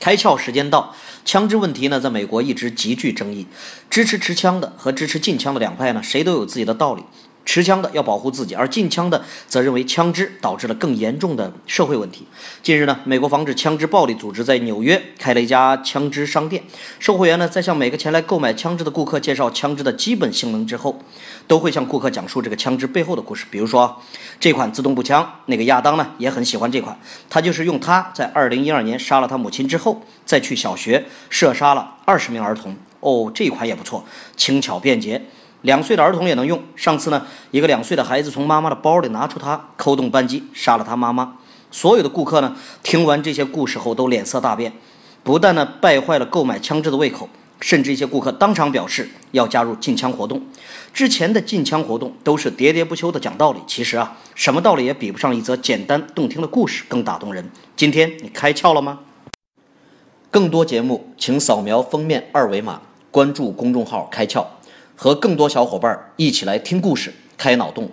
开窍时间到，枪支问题呢，在美国一直极具争议。支持持枪的和支持禁枪的两派呢，谁都有自己的道理。持枪的要保护自己，而禁枪的则认为枪支导致了更严重的社会问题。近日呢，美国防止枪支暴力组织在纽约开了一家枪支商店，售货员呢在向每个前来购买枪支的顾客介绍枪支的基本性能之后，都会向顾客讲述这个枪支背后的故事。比如说，这款自动步枪，那个亚当呢也很喜欢这款，他就是用它在2012年杀了他母亲之后，再去小学射杀了二十名儿童。哦，这款也不错，轻巧便捷。两岁的儿童也能用。上次呢，一个两岁的孩子从妈妈的包里拿出它，扣动扳机杀了他妈妈。所有的顾客呢，听完这些故事后都脸色大变，不但呢败坏了购买枪支的胃口，甚至一些顾客当场表示要加入禁枪活动。之前的禁枪活动都是喋喋不休的讲道理，其实啊，什么道理也比不上一则简单动听的故事更打动人。今天你开窍了吗？更多节目，请扫描封面二维码，关注公众号“开窍”。和更多小伙伴一起来听故事，开脑洞。